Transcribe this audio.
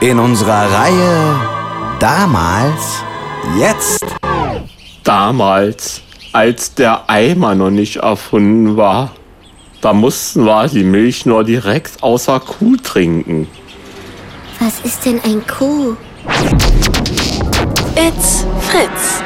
in unserer Reihe Damals, jetzt. Damals, als der Eimer noch nicht erfunden war, da mussten wir die Milch nur direkt außer Kuh trinken. Was ist denn ein Kuh? It's Fritz.